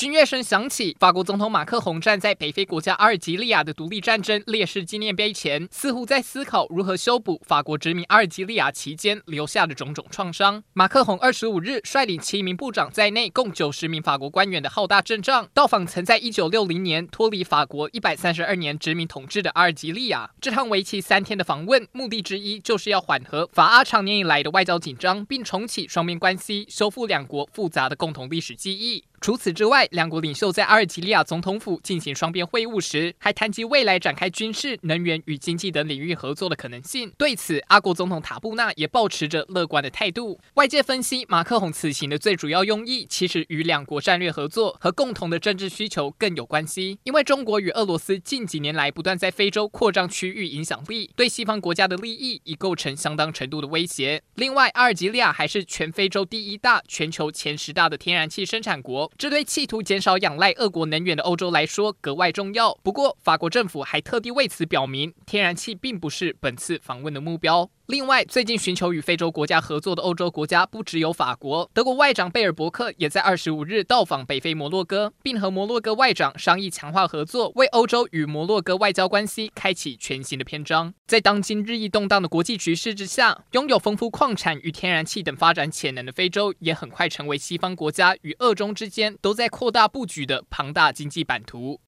军乐声响起，法国总统马克宏站在北非国家阿尔及利亚的独立战争烈士纪念碑前，似乎在思考如何修补法国殖民阿尔及利亚期间留下的种种创伤。马克宏二十五日率领七名部长在内共九十名法国官员的浩大阵仗，到访曾在一九六零年脱离法国一百三十二年殖民统治的阿尔及利亚。这趟为期三天的访问，目的之一就是要缓和法阿长年以来的外交紧张，并重启双边关系，修复两国复杂的共同历史记忆。除此之外，两国领袖在阿尔及利亚总统府进行双边会晤时，还谈及未来展开军事、能源与经济等领域合作的可能性。对此，阿国总统塔布纳也抱持着乐观的态度。外界分析，马克宏此行的最主要用意，其实与两国战略合作和共同的政治需求更有关系。因为中国与俄罗斯近几年来不断在非洲扩张区域影响力，对西方国家的利益已构成相当程度的威胁。另外，阿尔及利亚还是全非洲第一大、全球前十大的天然气生产国。这对企图减少仰赖俄国能源的欧洲来说格外重要。不过，法国政府还特地为此表明，天然气并不是本次访问的目标。另外，最近寻求与非洲国家合作的欧洲国家不只有法国，德国外长贝尔伯克也在二十五日到访北非摩洛哥，并和摩洛哥外长商议强化合作，为欧洲与摩洛哥外交关系开启全新的篇章。在当今日益动荡的国际局势之下，拥有丰富矿产与天然气等发展潜能的非洲，也很快成为西方国家与俄中之间都在扩大布局的庞大经济版图。